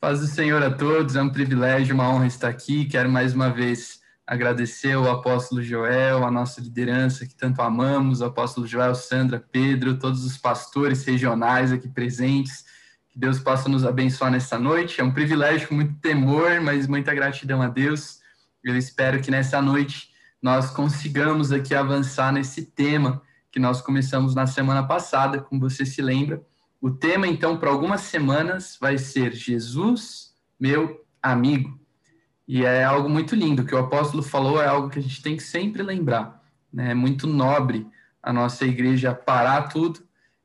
Paz do Senhor a todos, é um privilégio, uma honra estar aqui. Quero mais uma vez agradecer ao apóstolo Joel, a nossa liderança que tanto amamos, apóstolo Joel, Sandra, Pedro, todos os pastores regionais aqui presentes. Que Deus possa nos abençoar nessa noite. É um privilégio com muito temor, mas muita gratidão a Deus. Eu espero que nessa noite nós consigamos aqui avançar nesse tema que nós começamos na semana passada, como você se lembra o tema, então, para algumas semanas vai ser Jesus, meu amigo. E é algo muito lindo, que o apóstolo falou, é algo que a gente tem que sempre lembrar. Né? É muito nobre a nossa igreja parar tudo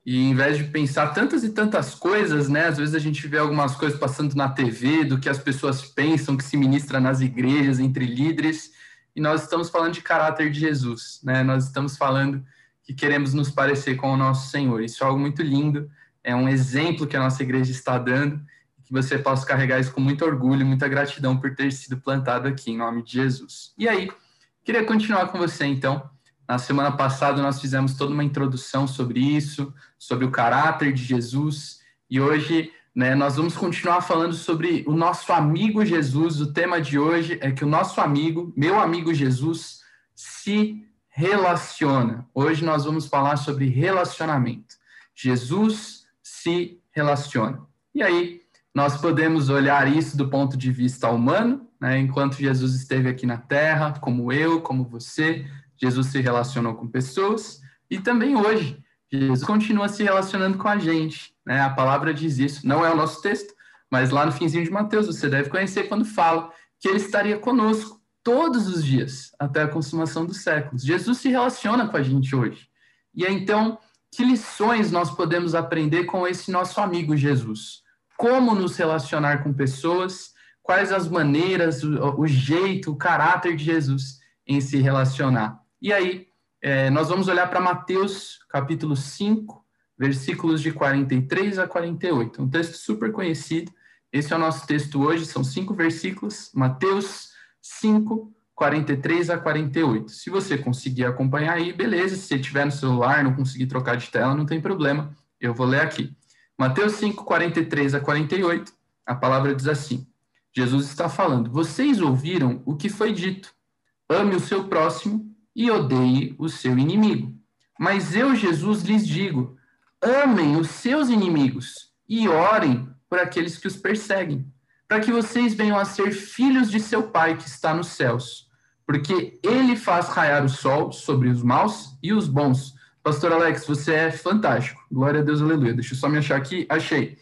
e, em vez de pensar tantas e tantas coisas, né? às vezes a gente vê algumas coisas passando na TV, do que as pessoas pensam que se ministra nas igrejas, entre líderes, e nós estamos falando de caráter de Jesus. Né? Nós estamos falando que queremos nos parecer com o nosso Senhor. Isso é algo muito lindo é um exemplo que a nossa igreja está dando, que você possa carregar isso com muito orgulho, muita gratidão por ter sido plantado aqui, em nome de Jesus. E aí, queria continuar com você, então. Na semana passada, nós fizemos toda uma introdução sobre isso, sobre o caráter de Jesus, e hoje né, nós vamos continuar falando sobre o nosso amigo Jesus. O tema de hoje é que o nosso amigo, meu amigo Jesus, se relaciona. Hoje nós vamos falar sobre relacionamento. Jesus se relaciona. E aí, nós podemos olhar isso do ponto de vista humano, né? enquanto Jesus esteve aqui na Terra, como eu, como você, Jesus se relacionou com pessoas, e também hoje, Jesus continua se relacionando com a gente. Né? A palavra diz isso, não é o nosso texto, mas lá no finzinho de Mateus, você deve conhecer quando fala que ele estaria conosco todos os dias, até a consumação dos séculos. Jesus se relaciona com a gente hoje. E então, que lições nós podemos aprender com esse nosso amigo Jesus? Como nos relacionar com pessoas? Quais as maneiras, o, o jeito, o caráter de Jesus em se relacionar? E aí, é, nós vamos olhar para Mateus, capítulo 5, versículos de 43 a 48. Um texto super conhecido. Esse é o nosso texto hoje, são cinco versículos. Mateus 5, 43 a 48. Se você conseguir acompanhar aí, beleza. Se você tiver no celular, não conseguir trocar de tela, não tem problema. Eu vou ler aqui. Mateus 5, 43 a 48, a palavra diz assim: Jesus está falando, vocês ouviram o que foi dito. Ame o seu próximo e odeie o seu inimigo. Mas eu, Jesus, lhes digo: amem os seus inimigos e orem por aqueles que os perseguem, para que vocês venham a ser filhos de seu Pai que está nos céus porque ele faz raiar o sol sobre os maus e os bons. Pastor Alex, você é fantástico. Glória a Deus, aleluia. Deixa eu só me achar aqui. Achei.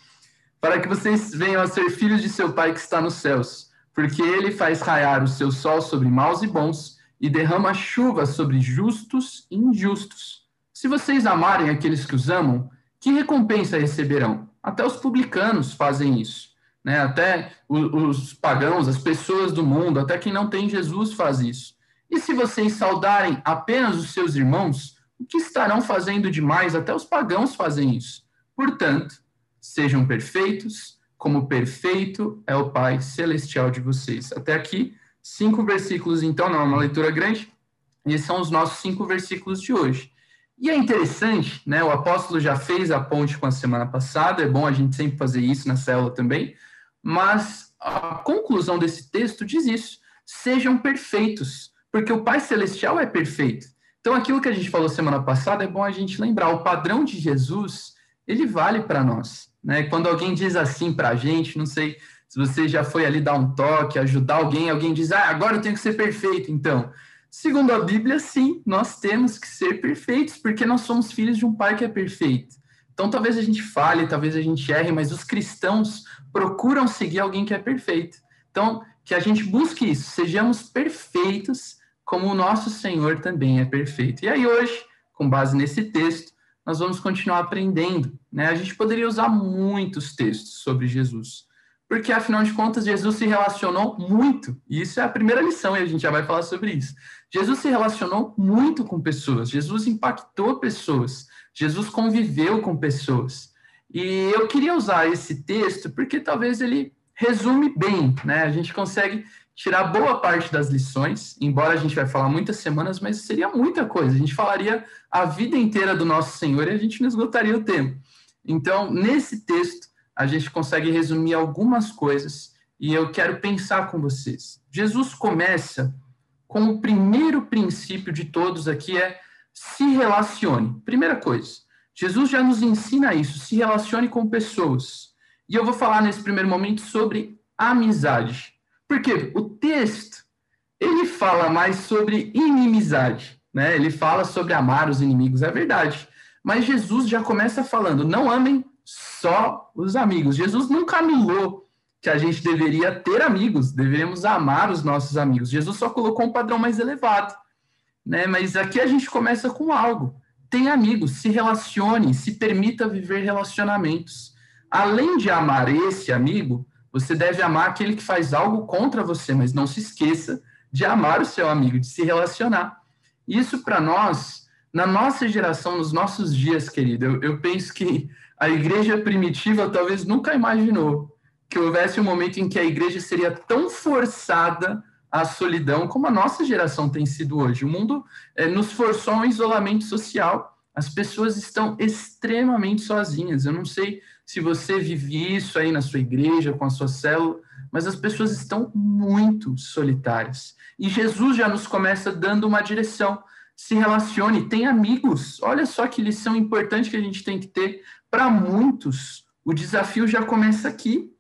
Para que vocês venham a ser filhos de seu Pai que está nos céus, porque ele faz raiar o seu sol sobre maus e bons e derrama chuva sobre justos e injustos. Se vocês amarem aqueles que os amam, que recompensa receberão? Até os publicanos fazem isso né? Até os pagãos, as pessoas do mundo, até quem não tem Jesus faz isso. E se vocês saudarem apenas os seus irmãos, o que estarão fazendo demais? Até os pagãos fazem isso. Portanto, sejam perfeitos, como perfeito é o Pai celestial de vocês. Até aqui, cinco versículos, então, não é uma leitura grande. Esses são os nossos cinco versículos de hoje. E é interessante, né? O apóstolo já fez a ponte com a semana passada, é bom a gente sempre fazer isso na célula também mas a conclusão desse texto diz isso: sejam perfeitos, porque o Pai Celestial é perfeito. Então, aquilo que a gente falou semana passada é bom a gente lembrar: o padrão de Jesus, ele vale para nós. Né? Quando alguém diz assim para a gente, não sei se você já foi ali dar um toque, ajudar alguém, alguém diz, ah, agora eu tenho que ser perfeito, então. Segundo a Bíblia, sim, nós temos que ser perfeitos, porque nós somos filhos de um pai que é perfeito. Então, talvez a gente fale, talvez a gente erre, mas os cristãos procuram seguir alguém que é perfeito. Então, que a gente busque isso, sejamos perfeitos, como o nosso Senhor também é perfeito. E aí, hoje, com base nesse texto, nós vamos continuar aprendendo. Né? A gente poderia usar muitos textos sobre Jesus, porque, afinal de contas, Jesus se relacionou muito, e isso é a primeira lição, e a gente já vai falar sobre isso. Jesus se relacionou muito com pessoas, Jesus impactou pessoas. Jesus conviveu com pessoas. E eu queria usar esse texto porque talvez ele resume bem, né? A gente consegue tirar boa parte das lições, embora a gente vai falar muitas semanas, mas seria muita coisa. A gente falaria a vida inteira do nosso Senhor e a gente não esgotaria o tempo. Então, nesse texto, a gente consegue resumir algumas coisas e eu quero pensar com vocês. Jesus começa com o primeiro princípio de todos aqui é se relacione. Primeira coisa, Jesus já nos ensina isso, se relacione com pessoas. E eu vou falar nesse primeiro momento sobre amizade. Porque o texto, ele fala mais sobre inimizade, né? Ele fala sobre amar os inimigos, é verdade. Mas Jesus já começa falando, não amem só os amigos. Jesus nunca anulou que a gente deveria ter amigos, deveríamos amar os nossos amigos. Jesus só colocou um padrão mais elevado, né? Mas aqui a gente começa com algo. Tem amigos, se relacione, se permita viver relacionamentos. Além de amar esse amigo, você deve amar aquele que faz algo contra você, mas não se esqueça de amar o seu amigo, de se relacionar. Isso para nós, na nossa geração, nos nossos dias, querido, eu, eu penso que a igreja primitiva talvez nunca imaginou que houvesse um momento em que a igreja seria tão forçada à solidão como a nossa geração tem sido hoje. O mundo é, nos forçou a um isolamento social. As pessoas estão extremamente sozinhas. Eu não sei se você vive isso aí na sua igreja, com a sua célula, mas as pessoas estão muito solitárias. E Jesus já nos começa dando uma direção. Se relacione, tem amigos. Olha só que lição importante que a gente tem que ter. Para muitos, o desafio já começa aqui.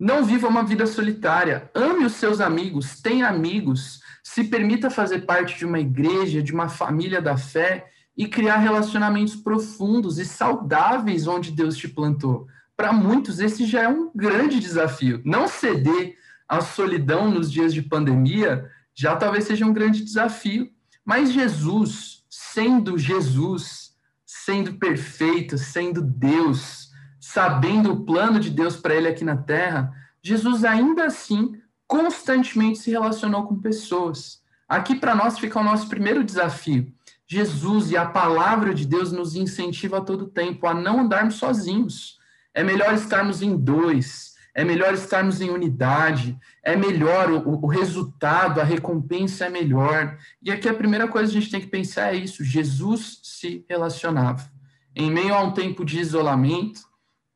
Não viva uma vida solitária. Ame os seus amigos, tenha amigos, se permita fazer parte de uma igreja, de uma família da fé e criar relacionamentos profundos e saudáveis onde Deus te plantou. Para muitos, esse já é um grande desafio. Não ceder à solidão nos dias de pandemia já talvez seja um grande desafio. Mas Jesus, sendo Jesus, sendo perfeito, sendo Deus, sabendo o plano de Deus para ele aqui na terra, Jesus ainda assim constantemente se relacionou com pessoas. Aqui para nós fica o nosso primeiro desafio. Jesus e a palavra de Deus nos incentiva a todo tempo a não andarmos sozinhos. É melhor estarmos em dois, é melhor estarmos em unidade, é melhor o, o resultado, a recompensa é melhor. E aqui a primeira coisa que a gente tem que pensar é isso: Jesus se relacionava. Em meio a um tempo de isolamento,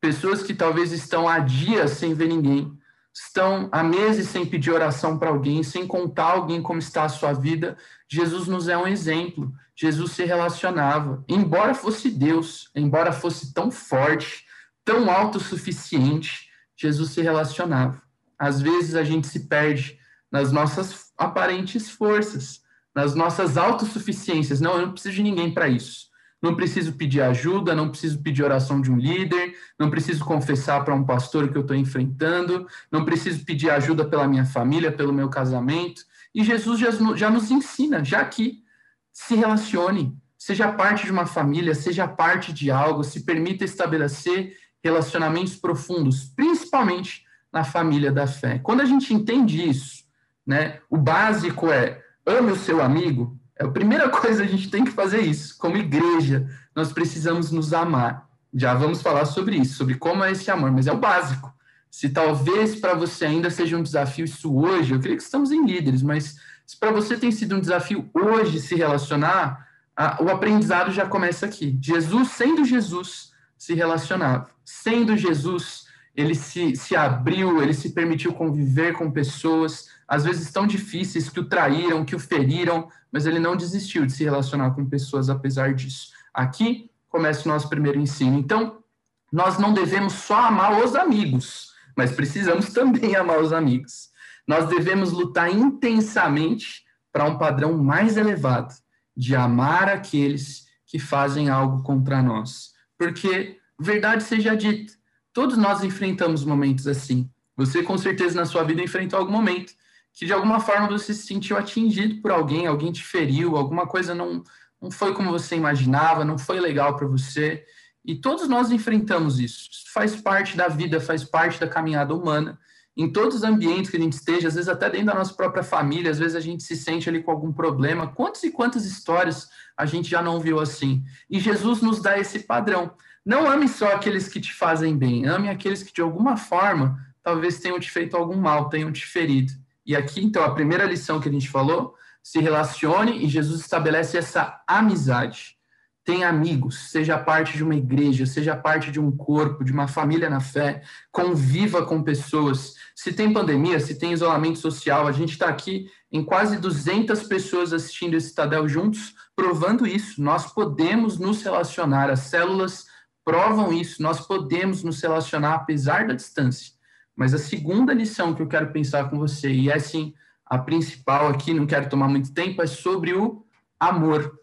pessoas que talvez estão há dias sem ver ninguém, estão há meses sem pedir oração para alguém, sem contar alguém como está a sua vida, Jesus nos é um exemplo. Jesus se relacionava, embora fosse Deus, embora fosse tão forte, tão autossuficiente, Jesus se relacionava. Às vezes a gente se perde nas nossas aparentes forças, nas nossas autossuficiências. Não, eu não preciso de ninguém para isso não preciso pedir ajuda, não preciso pedir oração de um líder, não preciso confessar para um pastor que eu estou enfrentando, não preciso pedir ajuda pela minha família, pelo meu casamento. E Jesus já, já nos ensina, já aqui, se relacione, seja parte de uma família, seja parte de algo, se permita estabelecer relacionamentos profundos, principalmente na família da fé. Quando a gente entende isso, né, o básico é ame o seu amigo, a primeira coisa a gente tem que fazer isso. Como igreja, nós precisamos nos amar. Já vamos falar sobre isso, sobre como é esse amor, mas é o básico. Se talvez para você ainda seja um desafio isso hoje, eu creio que estamos em líderes, mas se para você tem sido um desafio hoje se relacionar, a, o aprendizado já começa aqui. Jesus, sendo Jesus, se relacionava. Sendo Jesus, ele se, se abriu, ele se permitiu conviver com pessoas, às vezes tão difíceis, que o traíram, que o feriram, mas ele não desistiu de se relacionar com pessoas apesar disso. Aqui começa o nosso primeiro ensino. Então, nós não devemos só amar os amigos, mas precisamos também amar os amigos. Nós devemos lutar intensamente para um padrão mais elevado de amar aqueles que fazem algo contra nós. Porque, verdade seja dita, todos nós enfrentamos momentos assim. Você, com certeza, na sua vida enfrentou algum momento que de alguma forma você se sentiu atingido por alguém, alguém te feriu, alguma coisa não, não foi como você imaginava, não foi legal para você. E todos nós enfrentamos isso. Isso faz parte da vida, faz parte da caminhada humana. Em todos os ambientes que a gente esteja, às vezes até dentro da nossa própria família, às vezes a gente se sente ali com algum problema. Quantas e quantas histórias a gente já não viu assim? E Jesus nos dá esse padrão. Não ame só aqueles que te fazem bem, ame aqueles que de alguma forma talvez tenham te feito algum mal, tenham te ferido. E aqui, então, a primeira lição que a gente falou, se relacione e Jesus estabelece essa amizade. Tenha amigos, seja parte de uma igreja, seja parte de um corpo, de uma família na fé, conviva com pessoas. Se tem pandemia, se tem isolamento social, a gente está aqui em quase 200 pessoas assistindo esse Tadel juntos, provando isso. Nós podemos nos relacionar, as células provam isso, nós podemos nos relacionar apesar da distância. Mas a segunda lição que eu quero pensar com você, e é assim, a principal aqui, não quero tomar muito tempo, é sobre o amor.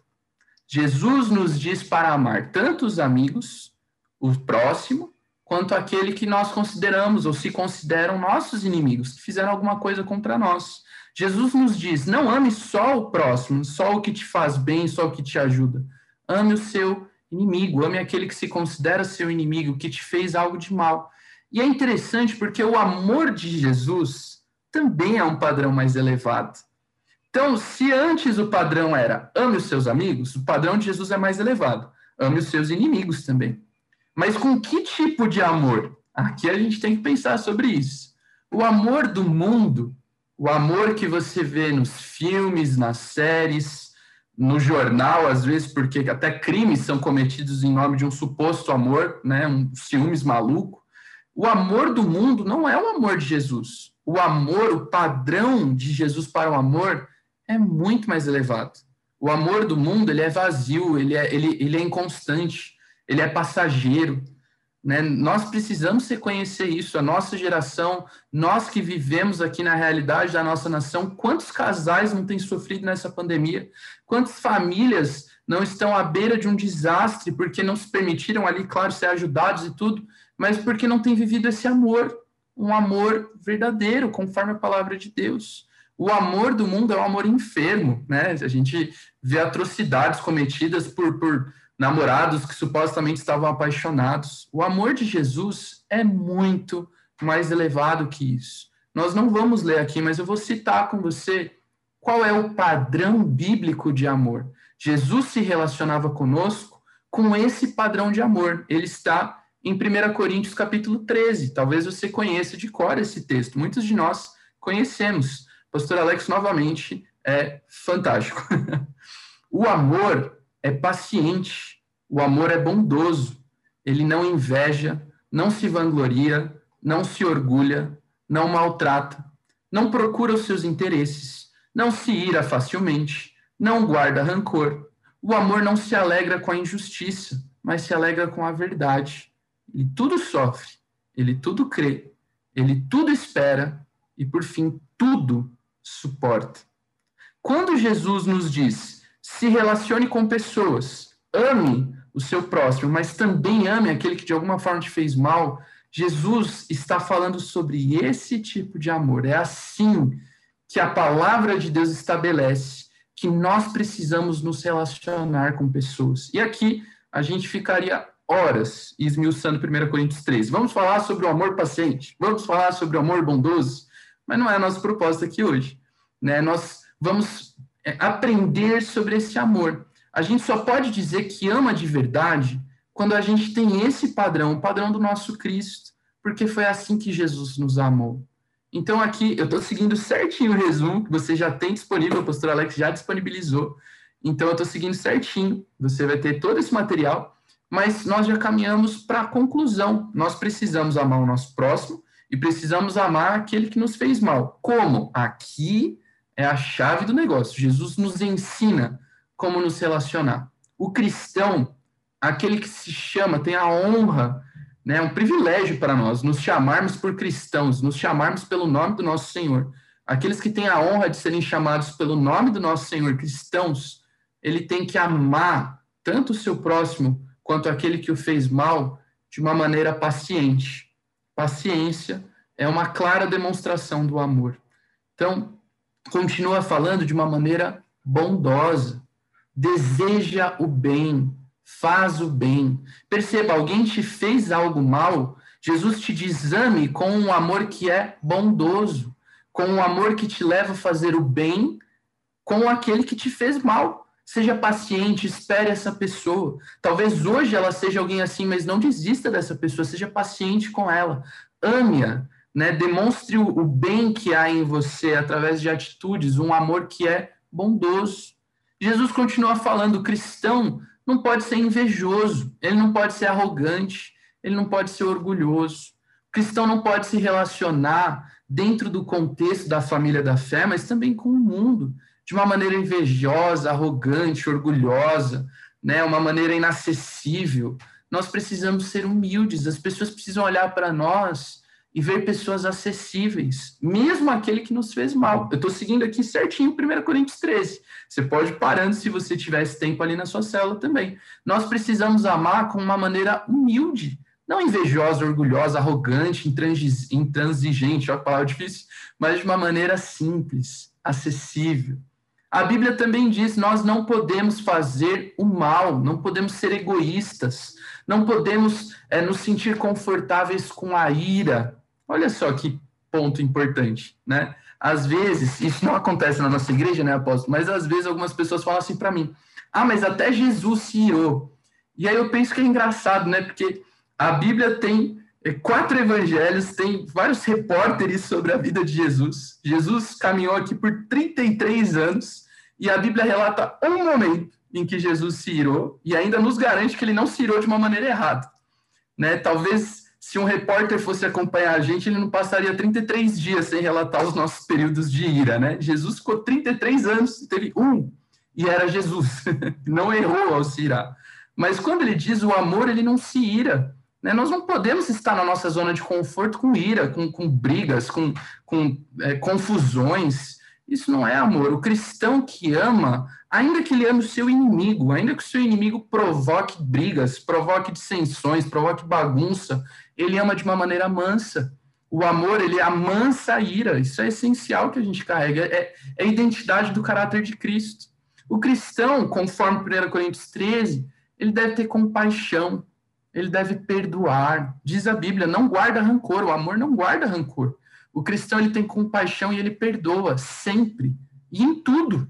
Jesus nos diz para amar tanto os amigos, o próximo, quanto aquele que nós consideramos ou se consideram nossos inimigos, que fizeram alguma coisa contra nós. Jesus nos diz: não ame só o próximo, só o que te faz bem, só o que te ajuda. Ame o seu inimigo, ame aquele que se considera seu inimigo, que te fez algo de mal. E é interessante porque o amor de Jesus também é um padrão mais elevado. Então, se antes o padrão era ame os seus amigos, o padrão de Jesus é mais elevado. Ame os seus inimigos também. Mas com que tipo de amor? Aqui a gente tem que pensar sobre isso. O amor do mundo, o amor que você vê nos filmes, nas séries, no jornal, às vezes, porque até crimes são cometidos em nome de um suposto amor, né, um ciúmes maluco. O amor do mundo não é o amor de Jesus. O amor, o padrão de Jesus para o amor é muito mais elevado. O amor do mundo ele é vazio, ele é, ele, ele é inconstante, ele é passageiro. Né? Nós precisamos reconhecer isso, a nossa geração, nós que vivemos aqui na realidade da nossa nação, quantos casais não têm sofrido nessa pandemia? Quantas famílias não estão à beira de um desastre porque não se permitiram ali, claro, ser ajudados e tudo, mas porque não têm vivido esse amor, um amor verdadeiro, conforme a palavra de Deus. O amor do mundo é um amor enfermo, né? A gente vê atrocidades cometidas por, por namorados que supostamente estavam apaixonados. O amor de Jesus é muito mais elevado que isso. Nós não vamos ler aqui, mas eu vou citar com você qual é o padrão bíblico de amor. Jesus se relacionava conosco com esse padrão de amor. Ele está em 1 Coríntios capítulo 13. Talvez você conheça de cor esse texto. Muitos de nós conhecemos. Pastor Alex, novamente, é fantástico. o amor é paciente, o amor é bondoso, ele não inveja, não se vangloria, não se orgulha, não maltrata, não procura os seus interesses, não se ira facilmente, não guarda rancor. O amor não se alegra com a injustiça, mas se alegra com a verdade. Ele tudo sofre, ele tudo crê, ele tudo espera e, por fim, tudo suporta. Quando Jesus nos diz, se relacione com pessoas, ame o seu próximo, mas também ame aquele que de alguma forma te fez mal, Jesus está falando sobre esse tipo de amor. É assim que a palavra de Deus estabelece que nós precisamos nos relacionar com pessoas. E aqui a gente ficaria horas esmiuçando 1 Coríntios 13. Vamos falar sobre o amor paciente, vamos falar sobre o amor bondoso, mas não é nosso propósito aqui hoje. Né? Nós vamos é, aprender sobre esse amor. A gente só pode dizer que ama de verdade quando a gente tem esse padrão, o padrão do nosso Cristo, porque foi assim que Jesus nos amou. Então, aqui, eu estou seguindo certinho o resumo que você já tem disponível, o pastor Alex já disponibilizou. Então, eu estou seguindo certinho. Você vai ter todo esse material, mas nós já caminhamos para a conclusão. Nós precisamos amar o nosso próximo e precisamos amar aquele que nos fez mal. Como? Aqui é a chave do negócio. Jesus nos ensina como nos relacionar. O cristão, aquele que se chama, tem a honra, né, um privilégio para nós, nos chamarmos por cristãos, nos chamarmos pelo nome do nosso Senhor. Aqueles que têm a honra de serem chamados pelo nome do nosso Senhor, cristãos, ele tem que amar tanto o seu próximo quanto aquele que o fez mal de uma maneira paciente Paciência é uma clara demonstração do amor. Então, continua falando de uma maneira bondosa. Deseja o bem, faz o bem. Perceba, alguém te fez algo mal, Jesus te diz ame com um amor que é bondoso, com um amor que te leva a fazer o bem com aquele que te fez mal. Seja paciente, espere essa pessoa. Talvez hoje ela seja alguém assim, mas não desista dessa pessoa, seja paciente com ela. Ame-a, né? Demonstre o bem que há em você através de atitudes, um amor que é bondoso. Jesus continua falando: o cristão não pode ser invejoso, ele não pode ser arrogante, ele não pode ser orgulhoso. O cristão não pode se relacionar dentro do contexto da família da fé, mas também com o mundo, de uma maneira invejosa, arrogante, orgulhosa, né, uma maneira inacessível. Nós precisamos ser humildes, as pessoas precisam olhar para nós e ver pessoas acessíveis, mesmo aquele que nos fez mal. Eu estou seguindo aqui certinho 1 Coríntios 13. Você pode ir parando se você tivesse tempo ali na sua célula também. Nós precisamos amar com uma maneira humilde, não invejosa, orgulhosa, arrogante, intransigente, olha a palavra difícil, mas de uma maneira simples, acessível. A Bíblia também diz: nós não podemos fazer o mal, não podemos ser egoístas, não podemos é, nos sentir confortáveis com a ira. Olha só que ponto importante, né? Às vezes, isso não acontece na nossa igreja, né, apóstolo? Mas às vezes algumas pessoas falam assim para mim: ah, mas até Jesus se irou. E aí eu penso que é engraçado, né? Porque a Bíblia tem é, quatro evangelhos, tem vários repórteres sobre a vida de Jesus. Jesus caminhou aqui por 33 anos e a Bíblia relata um momento em que Jesus se irou e ainda nos garante que ele não se irou de uma maneira errada. Né? Talvez se um repórter fosse acompanhar a gente, ele não passaria 33 dias sem relatar os nossos períodos de ira. Né? Jesus ficou 33 anos, teve um, e era Jesus. não errou ao se irar. Mas quando ele diz o amor, ele não se ira. Né? Nós não podemos estar na nossa zona de conforto com ira, com, com brigas, com, com é, confusões. Isso não é amor. O cristão que ama, ainda que ele ame o seu inimigo, ainda que o seu inimigo provoque brigas, provoque dissensões, provoque bagunça, ele ama de uma maneira mansa. O amor, ele amansa a ira. Isso é essencial que a gente carrega. É, é a identidade do caráter de Cristo. O cristão, conforme 1 Coríntios 13, ele deve ter compaixão, ele deve perdoar. Diz a Bíblia, não guarda rancor. O amor não guarda rancor. O cristão ele tem compaixão e ele perdoa sempre e em tudo.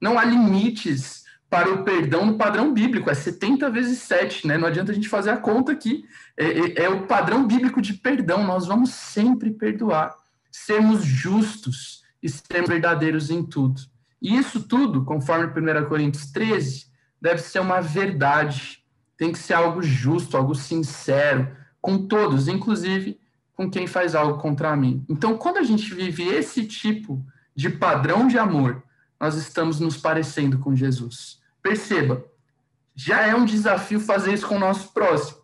Não há limites para o perdão no padrão bíblico, é 70 vezes 7, né? Não adianta a gente fazer a conta aqui. É, é, é o padrão bíblico de perdão, nós vamos sempre perdoar, sermos justos e sermos verdadeiros em tudo. E isso tudo, conforme 1 Coríntios 13, deve ser uma verdade, tem que ser algo justo, algo sincero, com todos, inclusive com quem faz algo contra mim. Então, quando a gente vive esse tipo de padrão de amor, nós estamos nos parecendo com Jesus. Perceba, já é um desafio fazer isso com o nosso próximo.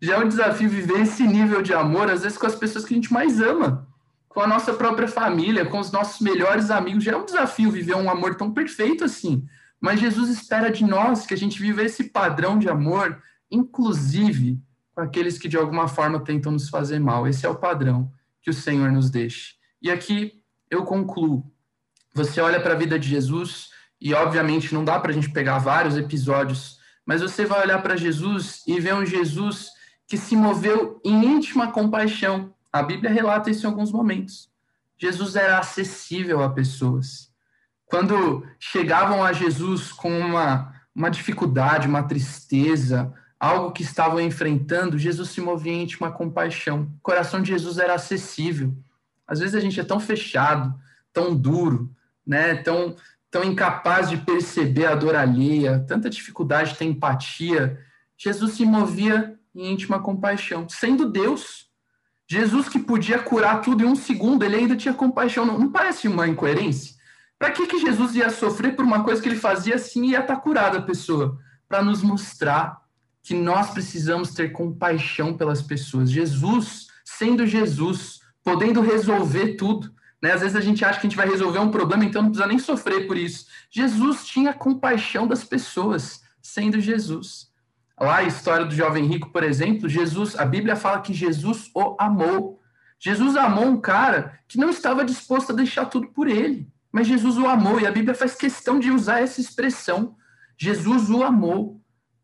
Já é um desafio viver esse nível de amor, às vezes com as pessoas que a gente mais ama, com a nossa própria família, com os nossos melhores amigos. Já é um desafio viver um amor tão perfeito assim. Mas Jesus espera de nós que a gente viva esse padrão de amor, inclusive com aqueles que de alguma forma tentam nos fazer mal. Esse é o padrão que o Senhor nos deixa. E aqui eu concluo. Você olha para a vida de Jesus e, obviamente, não dá para a gente pegar vários episódios, mas você vai olhar para Jesus e ver um Jesus que se moveu em íntima compaixão. A Bíblia relata isso em alguns momentos. Jesus era acessível a pessoas. Quando chegavam a Jesus com uma, uma dificuldade, uma tristeza, algo que estavam enfrentando, Jesus se movia em íntima compaixão. O coração de Jesus era acessível. Às vezes a gente é tão fechado, tão duro, né? tão, tão incapaz de perceber a dor alheia, tanta dificuldade de ter empatia. Jesus se movia em íntima compaixão, sendo Deus. Jesus que podia curar tudo em um segundo, ele ainda tinha compaixão. Não, não parece uma incoerência? Para que, que Jesus ia sofrer por uma coisa que ele fazia assim e ia estar curada a pessoa? Para nos mostrar que nós precisamos ter compaixão pelas pessoas. Jesus, sendo Jesus, podendo resolver tudo. Né? Às vezes a gente acha que a gente vai resolver um problema, então não precisa nem sofrer por isso. Jesus tinha compaixão das pessoas, sendo Jesus. Lá a história do jovem rico, por exemplo, Jesus, a Bíblia fala que Jesus o amou. Jesus amou um cara que não estava disposto a deixar tudo por ele, mas Jesus o amou e a Bíblia faz questão de usar essa expressão. Jesus o amou.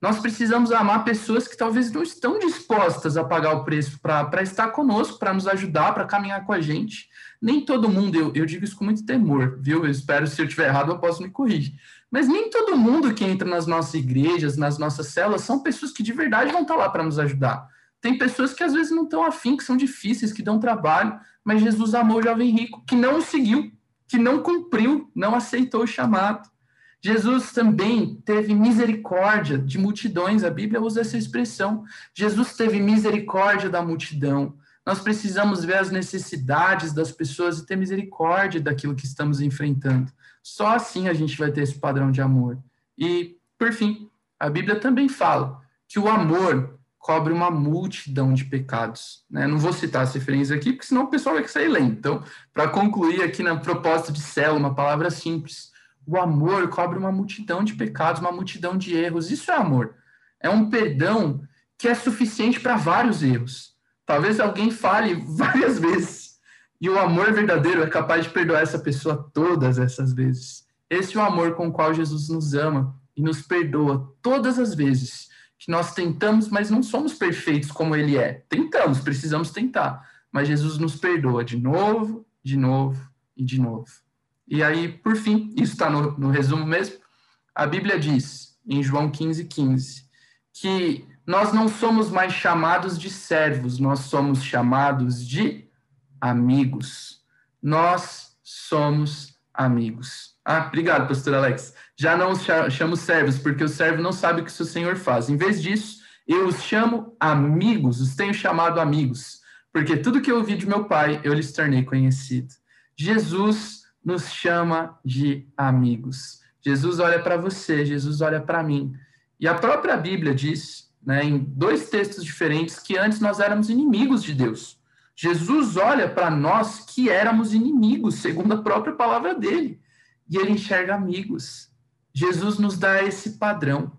Nós precisamos amar pessoas que talvez não estão dispostas a pagar o preço para estar conosco, para nos ajudar, para caminhar com a gente. Nem todo mundo, eu, eu digo isso com muito temor, viu? Eu espero, se eu estiver errado, eu posso me corrigir. Mas nem todo mundo que entra nas nossas igrejas, nas nossas células, são pessoas que de verdade vão estar lá para nos ajudar. Tem pessoas que às vezes não estão afim, que são difíceis, que dão trabalho, mas Jesus amou o jovem rico, que não o seguiu, que não cumpriu, não aceitou o chamado. Jesus também teve misericórdia de multidões, a Bíblia usa essa expressão. Jesus teve misericórdia da multidão. Nós precisamos ver as necessidades das pessoas e ter misericórdia daquilo que estamos enfrentando. Só assim a gente vai ter esse padrão de amor. E, por fim, a Bíblia também fala que o amor cobre uma multidão de pecados. Né? Não vou citar as referências aqui, porque senão o pessoal vai sair lendo. Então, para concluir aqui na proposta de célula, uma palavra simples, o amor cobre uma multidão de pecados, uma multidão de erros. Isso é amor. É um perdão que é suficiente para vários erros. Talvez alguém fale várias vezes. E o amor verdadeiro é capaz de perdoar essa pessoa todas essas vezes. Esse é o amor com o qual Jesus nos ama e nos perdoa todas as vezes que nós tentamos, mas não somos perfeitos como ele é. Tentamos, precisamos tentar. Mas Jesus nos perdoa de novo, de novo e de novo. E aí, por fim, isso está no, no resumo mesmo, a Bíblia diz, em João 15, 15, que nós não somos mais chamados de servos, nós somos chamados de amigos. Nós somos amigos. Ah, obrigado, pastor Alex. Já não os chamo servos, porque o servo não sabe o que o seu senhor faz. Em vez disso, eu os chamo amigos, os tenho chamado amigos, porque tudo que eu ouvi de meu pai, eu lhes tornei conhecido. Jesus nos chama de amigos. Jesus olha para você, Jesus olha para mim. E a própria Bíblia diz né, em dois textos diferentes, que antes nós éramos inimigos de Deus. Jesus olha para nós que éramos inimigos, segundo a própria palavra dele, e ele enxerga amigos. Jesus nos dá esse padrão: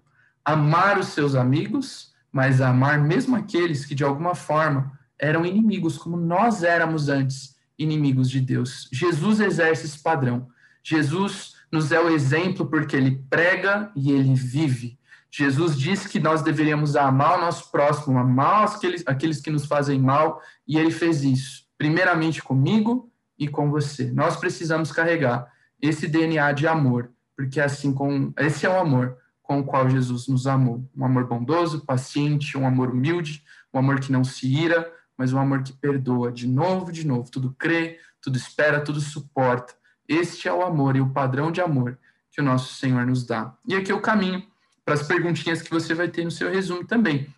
amar os seus amigos, mas amar mesmo aqueles que de alguma forma eram inimigos, como nós éramos antes inimigos de Deus. Jesus exerce esse padrão. Jesus nos é o exemplo porque ele prega e ele vive. Jesus disse que nós deveríamos amar o nosso próximo, amar aqueles, aqueles que nos fazem mal, e ele fez isso, primeiramente comigo e com você. Nós precisamos carregar esse DNA de amor, porque assim com esse é o amor com o qual Jesus nos amou, um amor bondoso, paciente, um amor humilde, um amor que não se ira, mas um amor que perdoa de novo, de novo, tudo crê, tudo espera, tudo suporta. Este é o amor e o padrão de amor que o nosso Senhor nos dá. E aqui é o caminho para as perguntinhas que você vai ter no seu resumo também.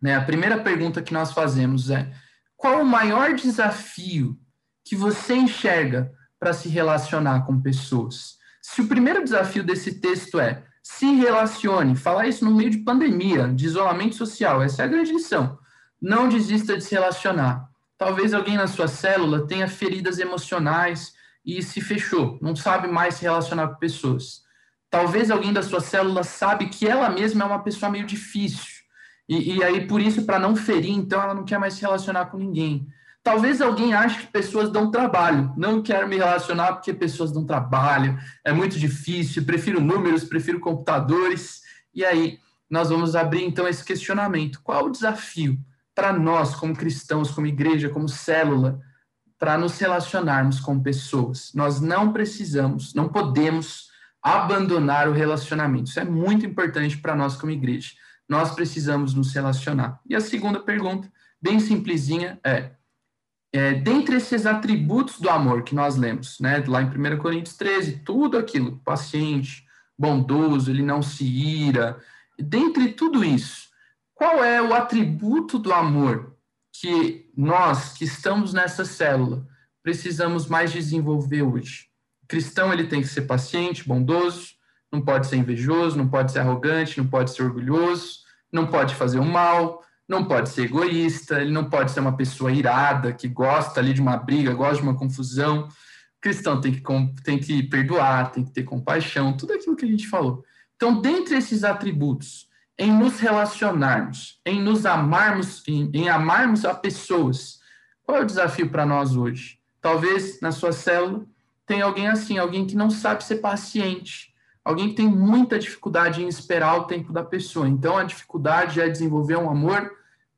Né? A primeira pergunta que nós fazemos é: qual o maior desafio que você enxerga para se relacionar com pessoas? Se o primeiro desafio desse texto é se relacione, falar isso no meio de pandemia, de isolamento social, essa é a grande lição. Não desista de se relacionar. Talvez alguém na sua célula tenha feridas emocionais e se fechou, não sabe mais se relacionar com pessoas. Talvez alguém da sua célula sabe que ela mesma é uma pessoa meio difícil. E, e aí, por isso, para não ferir, então ela não quer mais se relacionar com ninguém. Talvez alguém ache que pessoas dão trabalho. Não quero me relacionar porque pessoas dão trabalho, é muito difícil, prefiro números, prefiro computadores. E aí, nós vamos abrir então esse questionamento. Qual o desafio para nós, como cristãos, como igreja, como célula, para nos relacionarmos com pessoas? Nós não precisamos, não podemos abandonar o relacionamento. Isso é muito importante para nós como igreja. Nós precisamos nos relacionar. E a segunda pergunta, bem simplesinha, é, é dentre esses atributos do amor que nós lemos, né, lá em 1 Coríntios 13, tudo aquilo, paciente, bondoso, ele não se ira, dentre tudo isso, qual é o atributo do amor que nós, que estamos nessa célula, precisamos mais desenvolver hoje? cristão ele tem que ser paciente, bondoso, não pode ser invejoso, não pode ser arrogante, não pode ser orgulhoso, não pode fazer o mal, não pode ser egoísta, ele não pode ser uma pessoa irada, que gosta ali de uma briga, gosta de uma confusão. O cristão tem que, tem que perdoar, tem que ter compaixão, tudo aquilo que a gente falou. Então, dentre esses atributos, em nos relacionarmos, em nos amarmos, em, em amarmos a pessoas, qual é o desafio para nós hoje? Talvez na sua célula tem alguém assim, alguém que não sabe ser paciente, alguém que tem muita dificuldade em esperar o tempo da pessoa. Então, a dificuldade é desenvolver um amor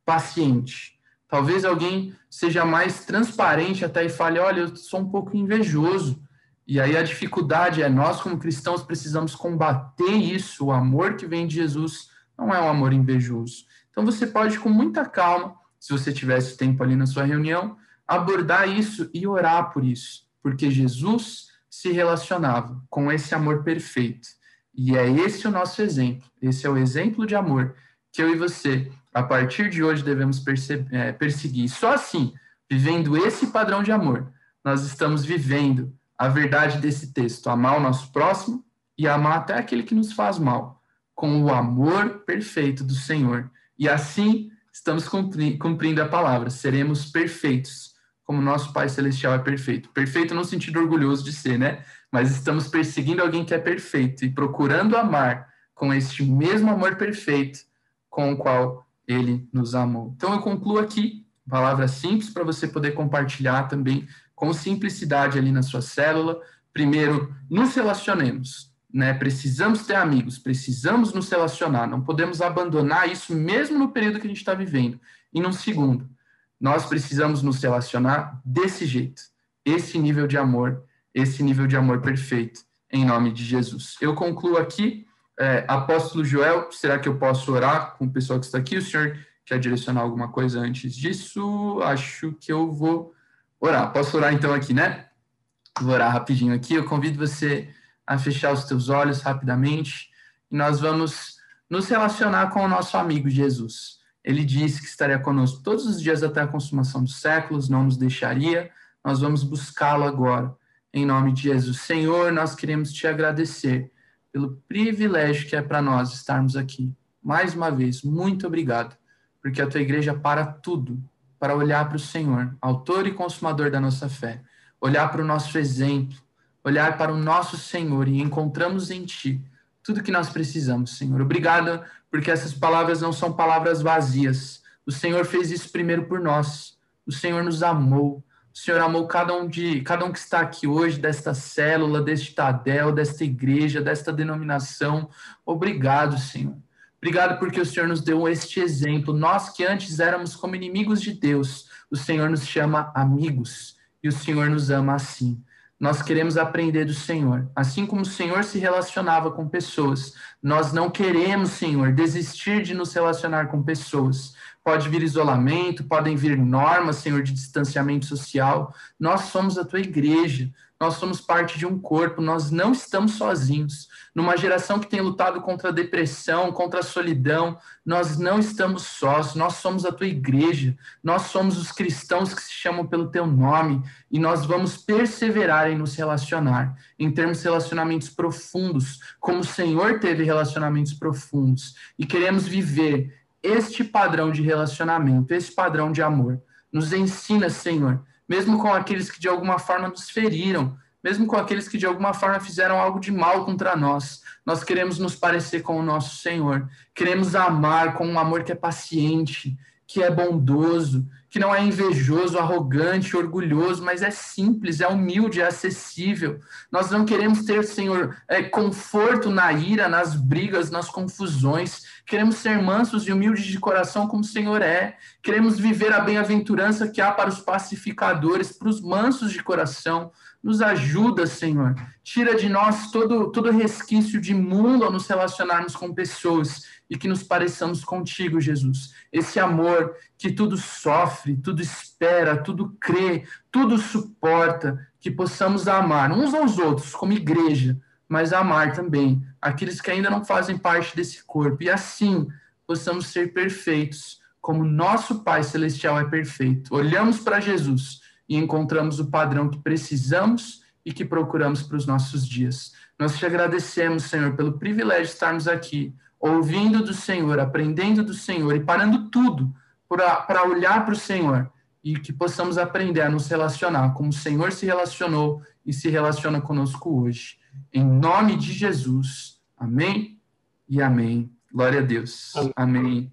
paciente. Talvez alguém seja mais transparente até e fale: olha, eu sou um pouco invejoso. E aí a dificuldade é nós, como cristãos, precisamos combater isso. O amor que vem de Jesus não é um amor invejoso. Então você pode, com muita calma, se você tivesse tempo ali na sua reunião, abordar isso e orar por isso porque Jesus se relacionava com esse amor perfeito. E é esse o nosso exemplo. Esse é o exemplo de amor que eu e você, a partir de hoje, devemos é, perseguir. Só assim, vivendo esse padrão de amor, nós estamos vivendo a verdade desse texto: amar o nosso próximo e amar até aquele que nos faz mal, com o amor perfeito do Senhor. E assim estamos cumprindo a palavra, seremos perfeitos, como nosso Pai Celestial é perfeito. Perfeito no sentido orgulhoso de ser, né? Mas estamos perseguindo alguém que é perfeito e procurando amar com este mesmo amor perfeito com o qual ele nos amou. Então eu concluo aqui, palavra simples para você poder compartilhar também com simplicidade ali na sua célula. Primeiro, nos relacionemos, né? Precisamos ter amigos, precisamos nos relacionar, não podemos abandonar isso mesmo no período que a gente está vivendo. E num segundo, nós precisamos nos relacionar desse jeito, esse nível de amor, esse nível de amor perfeito, em nome de Jesus. Eu concluo aqui é, apóstolo Joel, será que eu posso orar com o pessoal que está aqui? O senhor quer direcionar alguma coisa antes disso? Acho que eu vou orar. Posso orar então aqui, né? Vou orar rapidinho aqui. Eu convido você a fechar os teus olhos rapidamente e nós vamos nos relacionar com o nosso amigo Jesus. Ele disse que estaria conosco todos os dias até a consumação dos séculos, não nos deixaria. Nós vamos buscá-lo agora. Em nome de Jesus. Senhor, nós queremos te agradecer pelo privilégio que é para nós estarmos aqui. Mais uma vez, muito obrigado, porque a tua igreja para tudo para olhar para o Senhor, autor e consumador da nossa fé, olhar para o nosso exemplo, olhar para o nosso Senhor e encontramos em ti tudo que nós precisamos, Senhor. Obrigado, porque essas palavras não são palavras vazias. O Senhor fez isso primeiro por nós. O Senhor nos amou. O Senhor amou cada um de cada um que está aqui hoje, desta célula, deste Tadel, desta igreja, desta denominação. Obrigado, Senhor. Obrigado porque o Senhor nos deu este exemplo. Nós que antes éramos como inimigos de Deus, o Senhor nos chama amigos e o Senhor nos ama assim. Nós queremos aprender do Senhor. Assim como o Senhor se relacionava com pessoas, nós não queremos, Senhor, desistir de nos relacionar com pessoas pode vir isolamento, podem vir normas, Senhor, de distanciamento social. Nós somos a tua igreja, nós somos parte de um corpo, nós não estamos sozinhos. Numa geração que tem lutado contra a depressão, contra a solidão, nós não estamos sós, nós somos a tua igreja, nós somos os cristãos que se chamam pelo teu nome e nós vamos perseverar em nos relacionar, em termos relacionamentos profundos, como o Senhor teve relacionamentos profundos, e queremos viver este padrão de relacionamento, esse padrão de amor. Nos ensina, Senhor, mesmo com aqueles que de alguma forma nos feriram, mesmo com aqueles que de alguma forma fizeram algo de mal contra nós. Nós queremos nos parecer com o nosso Senhor. Queremos amar com um amor que é paciente, que é bondoso, que não é invejoso, arrogante, orgulhoso, mas é simples, é humilde, é acessível. Nós não queremos ter, Senhor, é, conforto na ira, nas brigas, nas confusões. Queremos ser mansos e humildes de coração, como o Senhor é. Queremos viver a bem-aventurança que há para os pacificadores, para os mansos de coração. Nos ajuda, Senhor. Tira de nós todo, todo resquício de mundo ao nos relacionarmos com pessoas e que nos pareçamos contigo, Jesus. Esse amor que tudo sofre, tudo espera, tudo crê, tudo suporta, que possamos amar uns aos outros como igreja, mas amar também aqueles que ainda não fazem parte desse corpo e assim possamos ser perfeitos, como nosso Pai celestial é perfeito. Olhamos para Jesus e encontramos o padrão que precisamos e que procuramos para os nossos dias. Nós te agradecemos, Senhor, pelo privilégio de estarmos aqui, ouvindo do Senhor, aprendendo do Senhor e parando tudo para olhar para o Senhor e que possamos aprender a nos relacionar como o Senhor se relacionou e se relaciona conosco hoje. Em nome de Jesus. Amém e amém. Glória a Deus. amém. amém.